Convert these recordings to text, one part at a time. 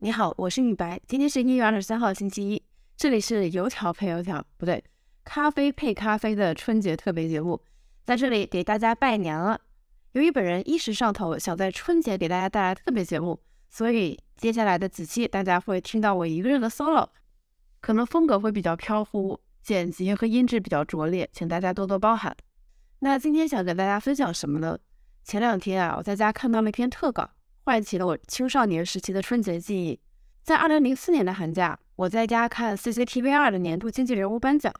你好，我是雨白，今天是一月二十三号，星期一，这里是油条配油条，不对，咖啡配咖啡的春节特别节目，在这里给大家拜年了。由于本人一时上头，想在春节给大家带来特别节目，所以接下来的几期大家会听到我一个人的 solo，可能风格会比较飘忽，剪辑和音质比较拙劣，请大家多多包涵。那今天想跟大家分享什么呢？前两天啊，我在家看到了一篇特稿。唤起了我青少年时期的春节记忆。在二零零四年的寒假，我在家看 CCTV 二的年度经济人物颁奖。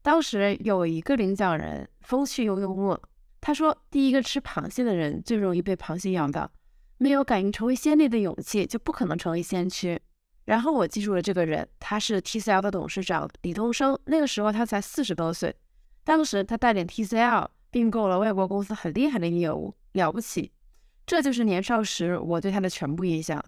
当时有一个领奖人风趣又幽默，他说：“第一个吃螃蟹的人最容易被螃蟹咬到，没有敢于成为先烈的勇气，就不可能成为先驱。”然后我记住了这个人，他是 TCL 的董事长李东生。那个时候他才四十多岁，当时他带领 TCL 并购了外国公司很厉害的业务，了不起。这就是年少时我对他的全部印象。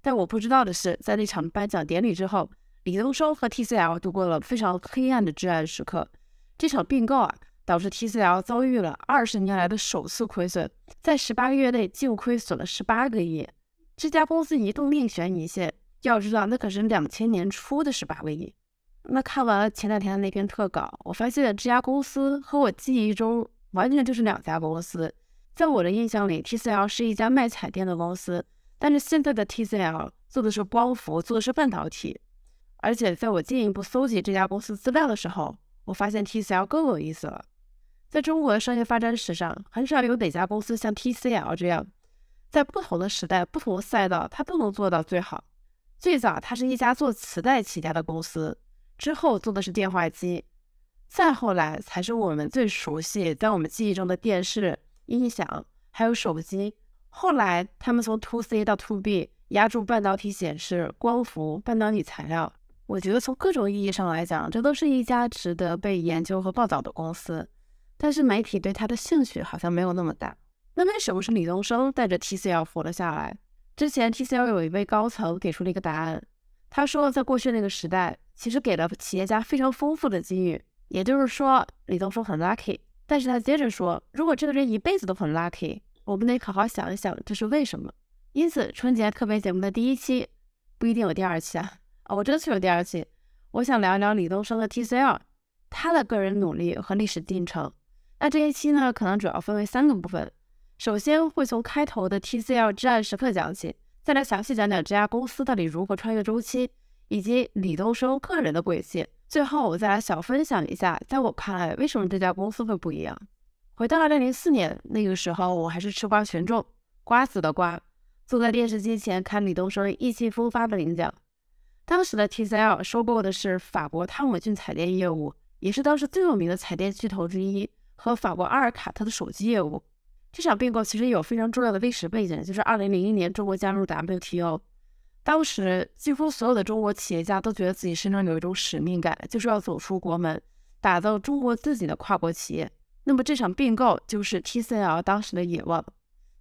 但我不知道的是，在那场颁奖典礼之后，李东生和 TCL 度过了非常黑暗的至暗时刻。这场并购啊，导致 TCL 遭遇了二十年来的首次亏损，在十八个月内净亏损了十八个亿。这家公司一度命悬一线，要知道那可是两千年初的十八个亿。那看完了前两天的那篇特稿，我发现这家公司和我记忆中完全就是两家公司。在我的印象里，TCL 是一家卖彩电的公司，但是现在的 TCL 做的是光伏，做的是半导体。而且在我进一步搜集这家公司资料的时候，我发现 TCL 更有意思了。在中国的商业发展史上，很少有哪家公司像 TCL 这样，在不同的时代、不同的赛道，它都能做到最好。最早，它是一家做磁带起家的公司，之后做的是电话机，再后来才是我们最熟悉、在我们记忆中的电视。音响还有手机，后来他们从 to C 到 to B，压住半导体显示、光伏、半导体材料。我觉得从各种意义上来讲，这都是一家值得被研究和报道的公司。但是媒体对它的兴趣好像没有那么大。那为什么是李东生带着 TCL 活了下来？之前 TCL 有一位高层给出了一个答案，他说在过去那个时代，其实给了企业家非常丰富的机遇，也就是说李东生很 lucky。但是他接着说，如果这个人一辈子都很 lucky，我们得好好想一想这是为什么。因此，春节特别节目的第一期不一定有第二期啊！哦，我争取有第二期，我想聊一聊李东生的 TCL，他的个人努力和历史进程。那这一期呢，可能主要分为三个部分。首先会从开头的 TCL 至暗时刻讲起，再来详细讲讲这家公司到底如何穿越周期，以及李东生个人的轨迹。最后，我再来小分享一下，在我看来，为什么这家公司会不一样。回到二零零四年，那个时候我还是吃瓜群众，瓜子的瓜，坐在电视机前看李东生意气风发的领奖。当时的 TCL 收购的是法国汤姆逊彩电业务，也是当时最有名的彩电巨头之一，和法国阿尔卡特的手机业务。这场并购其实有非常重要的历史背景，就是二零零一年中国加入 WTO。当时几乎所有的中国企业家都觉得自己身上有一种使命感，就是要走出国门，打造中国自己的跨国企业。那么这场并购就是 TCL 当时的野望。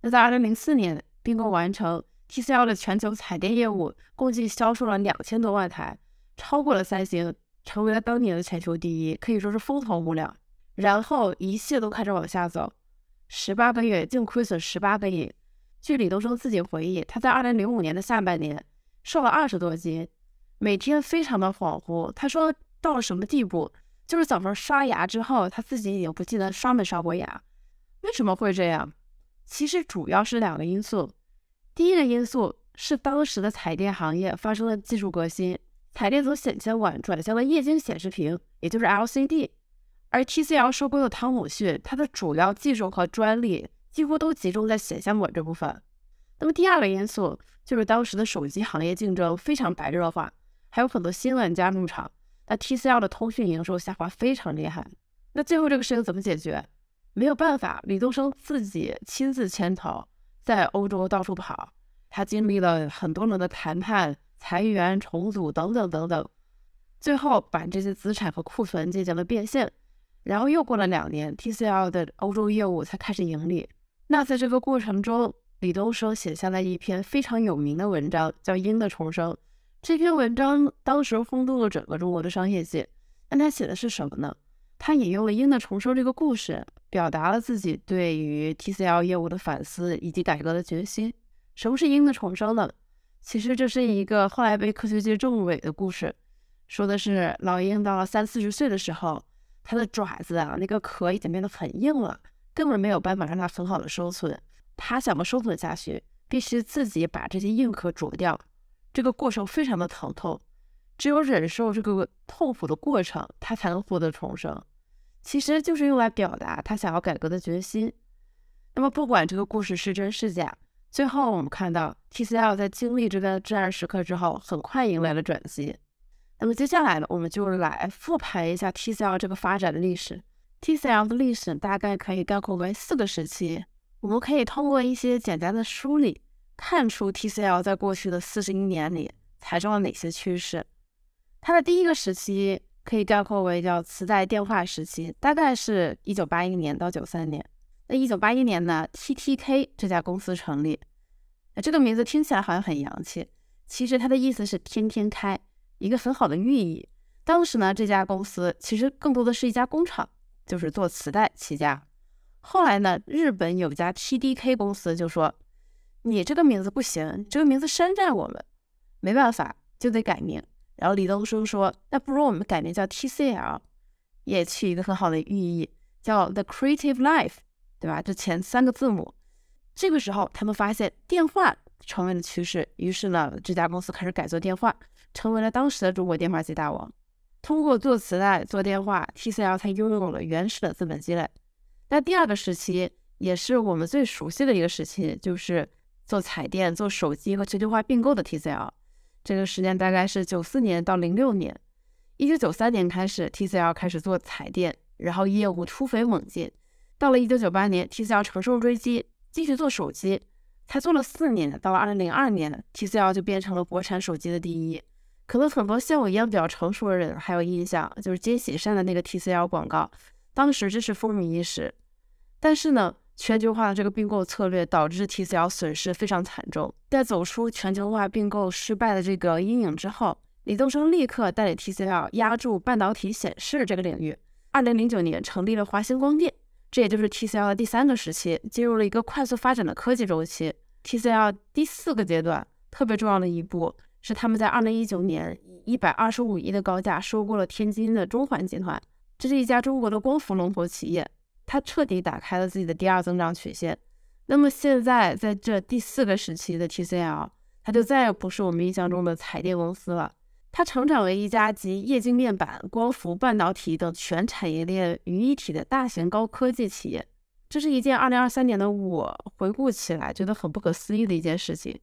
那在2004年并购完成，TCL 的全球彩电业务共计销售了两千多万台，超过了三星，成为了当年的全球第一，可以说是风头无两。然后一切都开始往下走，十八个月净亏损十八个亿。据李东生自己回忆，他在2005年的下半年。瘦了二十多斤，每天非常的恍惚。他说到了什么地步，就是早上刷牙之后，他自己已经不记得刷没刷过牙。为什么会这样？其实主要是两个因素。第一个因素是当时的彩电行业发生了技术革新，彩电从显像管转向了液晶显示屏，也就是 LCD。而 TCL 收购的汤姆逊，它的主要技术和专利几乎都集中在显像管这部分。那么第二个因素就是当时的手机行业竞争非常白热化，还有很多新玩家入场，那 TCL 的通讯营收下滑非常厉害。那最后这个事情怎么解决？没有办法，李东生自己亲自牵头在欧洲到处跑，他经历了很多轮的谈判、裁员、重组等等等等，最后把这些资产和库存进行了变现。然后又过了两年，TCL 的欧洲业务才开始盈利。那在这个过程中，李东生写下了一篇非常有名的文章，叫《鹰的重生》。这篇文章当时轰动了整个中国的商业界。那他写的是什么呢？他引用了《鹰的重生》这个故事，表达了自己对于 TCL 业务的反思以及改革的决心。什么是鹰的重生呢？其实这是一个后来被科学界证伪的故事，说的是老鹰到了三四十岁的时候，它的爪子啊，那个壳已经变得很硬了，根本没有办法让它很好的生存。他想要生存下去，必须自己把这些硬壳啄掉，这个过程非常的疼痛，只有忍受这个痛苦的过程，他才能获得重生。其实就是用来表达他想要改革的决心。那么不管这个故事是真是假。最后，我们看到 TCL 在经历这个至暗时刻之后，很快迎来了转机。那么接下来呢，我们就来复盘一下 TCL 这个发展的历史。TCL 的历史大概可以概括为四个时期。我们可以通过一些简单的梳理，看出 TCL 在过去的四十一年里踩中了哪些趋势。它的第一个时期可以概括为叫磁带电话时期，大概是一九八一年到九三年。那一九八一年呢，TTK 这家公司成立。那这个名字听起来好像很洋气，其实它的意思是天天开，一个很好的寓意。当时呢，这家公司其实更多的是一家工厂，就是做磁带起家。后来呢，日本有家 TDK 公司就说：“你这个名字不行，这个名字山寨我们，没办法，就得改名。”然后李东生说：“那不如我们改名叫 TCL，也取一个很好的寓意，叫 The Creative Life。”对吧？这前三个字母，这个时候他们发现电话成为了趋势，于是呢，这家公司开始改做电话，成为了当时的中国电话机大王。通过做磁带、做电话，TCL 才拥有了原始的资本积累。那第二个时期，也是我们最熟悉的一个时期，就是做彩电、做手机和全球化并购的 TCL。这个时间大概是九四年到零六年。一九九三年开始，TCL 开始做彩电，然后业务突飞猛进。到了一九九八年，TCL 乘胜追击，继续做手机，才做了四年。到了二零零二年，TCL 就变成了国产手机的第一。可能很多像我一样比较成熟的人还有印象，就是金喜善的那个 TCL 广告，当时真是风靡一时。但是呢，全球化的这个并购策略导致 TCL 损失非常惨重。在走出全球化并购失败的这个阴影之后，李东生立刻带领 TCL 压住半导体显示这个领域。二零零九年成立了华星光电。这也就是 TCL 的第三个时期，进入了一个快速发展的科技周期。TCL 第四个阶段特别重要的一步是，他们在2019年以125亿的高价收购了天津的中环集团，这是一家中国的光伏龙头企业，它彻底打开了自己的第二增长曲线。那么现在在这第四个时期的 TCL，它就再也不是我们印象中的彩电公司了。它成长为一家集液晶面板、光伏、半导体等全产业链于一体的大型高科技企业。这是一件2023年的我回顾起来觉得很不可思议的一件事情。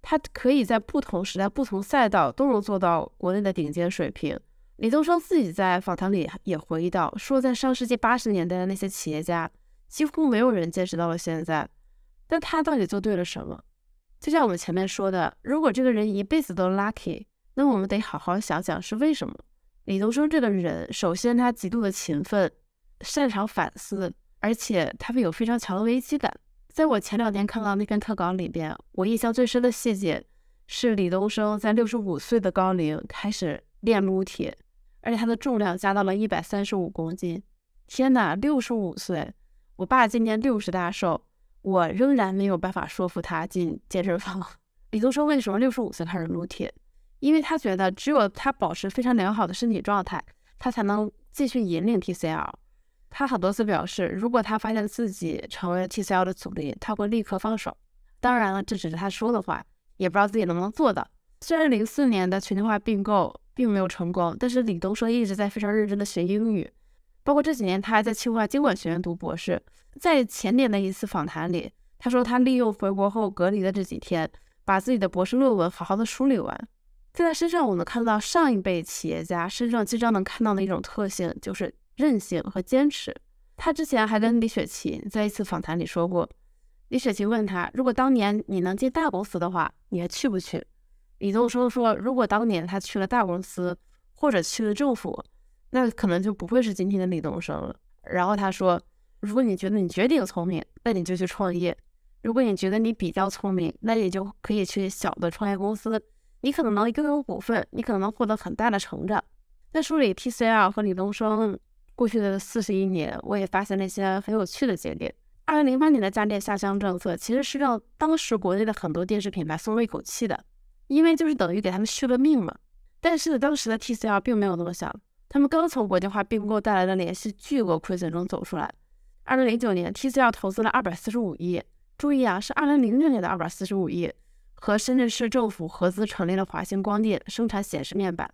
它可以在不同时代、不同赛道都能做到国内的顶尖水平。李东生自己在访谈里也回忆到，说在上世纪八十年代的那些企业家，几乎没有人坚持到了现在。但他到底做对了什么？就像我们前面说的，如果这个人一辈子都 lucky。那我们得好好想想是为什么。李东生这个人，首先他极度的勤奋，擅长反思，而且他会有非常强的危机感。在我前两天看到那篇特稿里边，我印象最深的细节是李东生在六十五岁的高龄开始练撸铁，而且他的重量加到了一百三十五公斤。天哪，六十五岁！我爸今年六十大寿，我仍然没有办法说服他进健身房。李东生为什么六十五岁开始撸铁？因为他觉得只有他保持非常良好的身体状态，他才能继续引领 TCL。他很多次表示，如果他发现自己成为 TCL 的阻力，他会立刻放手。当然了，这只是他说的话，也不知道自己能不能做到。虽然零四年的全球化并购并没有成功，但是李东生一直在非常认真的学英语，包括这几年他还在清华经管学院读博士。在前年的一次访谈里，他说他利用回国后隔离的这几天，把自己的博士论文好好的梳理完。在他身上，我能看到上一辈企业家身上经常能看到的一种特性，就是韧性和坚持。他之前还跟李雪琴在一次访谈里说过，李雪琴问他，如果当年你能进大公司的话，你还去不去？李东升说，如果当年他去了大公司或者去了政府，那可能就不会是今天的李东升了。然后他说，如果你觉得你绝顶聪明，那你就去创业；如果你觉得你比较聪明，那你就可以去小的创业公司。你可能能拥有股份，你可能能获得很大的成长。在梳理 TCL 和李东升过去的四十一年，我也发现了一些很有趣的节点。二零零八年的家电下乡政策，其实是让当时国内的很多电视品牌松了一口气的。因为就是等于给他们续了命嘛。但是当时的 TCL 并没有那么想，他们刚从国际化并购带来的连续巨额亏损中走出来。二零零九年，TCL 投资了二百四十五亿，注意啊，是二零零六年的二百四十五亿，和深圳市政府合资成立了华星光电，生产显示面板。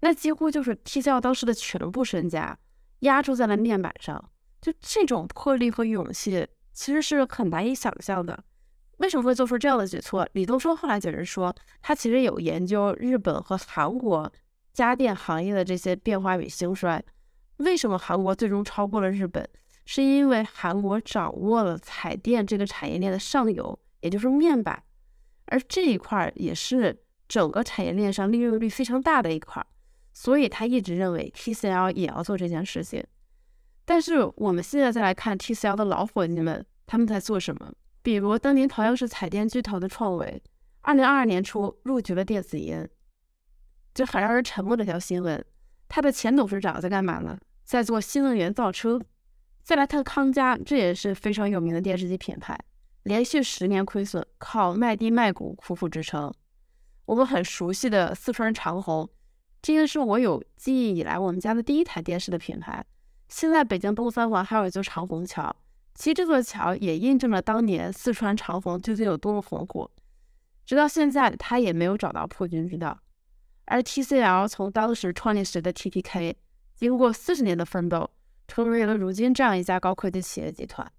那几乎就是 TCL 当时的全部身家压注在了面板上，就这种魄力和勇气，其实是很难以想象的。为什么会做出这样的举措？李东升后来解释说，他其实有研究日本和韩国家电行业的这些变化与兴衰。为什么韩国最终超过了日本？是因为韩国掌握了彩电这个产业链的上游，也就是面板，而这一块也是整个产业链上利润率非常大的一块，所以他一直认为 TCL 也要做这件事情。但是我们现在再来看 TCL 的老伙计们，他们在做什么？比如当年同样是彩电巨头的创维，二零二二年初入局了电子烟，就很让人沉默的一条新闻。他的前董事长在干嘛呢？在做新能源造车。再来看康佳，这也是非常有名的电视机品牌，连续十年亏损，靠卖地卖股苦苦支撑。我们很熟悉的四川长虹，这个是我有记忆以来我们家的第一台电视的品牌。现在北京东三环还有一座长虹桥。其实这座桥也印证了当年四川长虹究竟有多么红火，直到现在他也没有找到破军之道。而 TCL 从当时创立时的 TTK，经过四十年的奋斗，成为了如今这样一家高科技企业集团。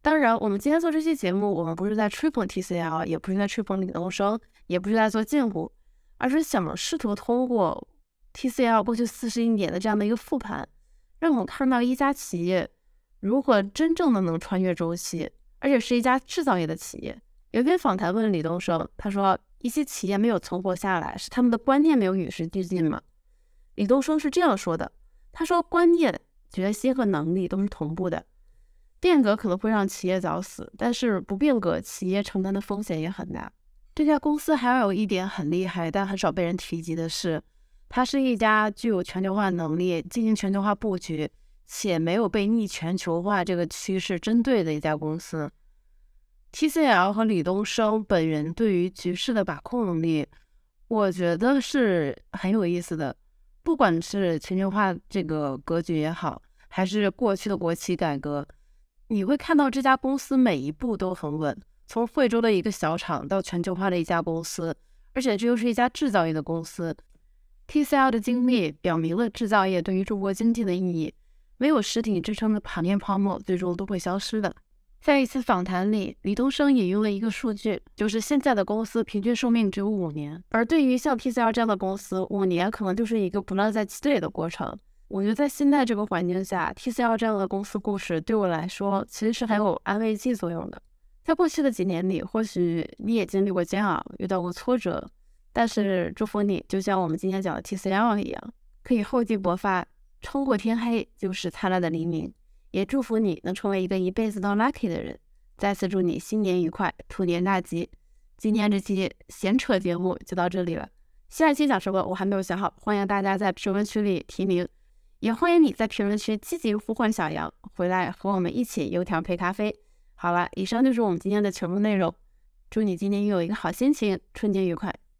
当然，我们今天做这期节目，我们不是在吹捧 TCL，也不是在吹捧李东生，也不是在做禁锢，而是想试图通过 TCL 过去四十一年的这样的一个复盘，让我们看到一家企业。如何真正的能穿越周期，而且是一家制造业的企业？有一篇访谈问李东升，他说一些企业没有存活下来，是他们的观念没有与时俱进吗？李东升是这样说的，他说观念、决心和能力都是同步的，变革可能会让企业早死，但是不变革，企业承担的风险也很大。这家公司还有一点很厉害，但很少被人提及的是，它是一家具有全球化能力、进行全球化布局。且没有被逆全球化这个趋势针对的一家公司，TCL 和李东升本人对于局势的把控能力，我觉得是很有意思的。不管是全球化这个格局也好，还是过去的国企改革，你会看到这家公司每一步都很稳。从惠州的一个小厂到全球化的一家公司，而且这又是一家制造业的公司，TCL 的经历表明了制造业对于中国经济的意义。没有实体支撑的盘面泡沫，最终都会消失的。在一次访谈里，李东升引用了一个数据，就是现在的公司平均寿命只有五年，而对于像 TCL 这样的公司，五年可能就是一个不断在积累的过程。我觉得在现在这个环境下，TCL 这样的公司故事对我来说其实是很有安慰剂作用的。在过去的几年里，或许你也经历过煎熬，遇到过挫折，但是祝福你，就像我们今天讲的 TCL 一样，可以厚积薄发。冲过天黑就是灿烂的黎明，也祝福你能成为一个一辈子都 lucky 的人。再次祝你新年愉快，兔年大吉。今天这期闲扯节目就到这里了，下一期讲什么我还没有想好，欢迎大家在评论区里提名，也欢迎你在评论区积极呼唤小杨回来和我们一起油条配咖啡。好了，以上就是我们今天的全部内容，祝你今天拥有一个好心情，春节愉快。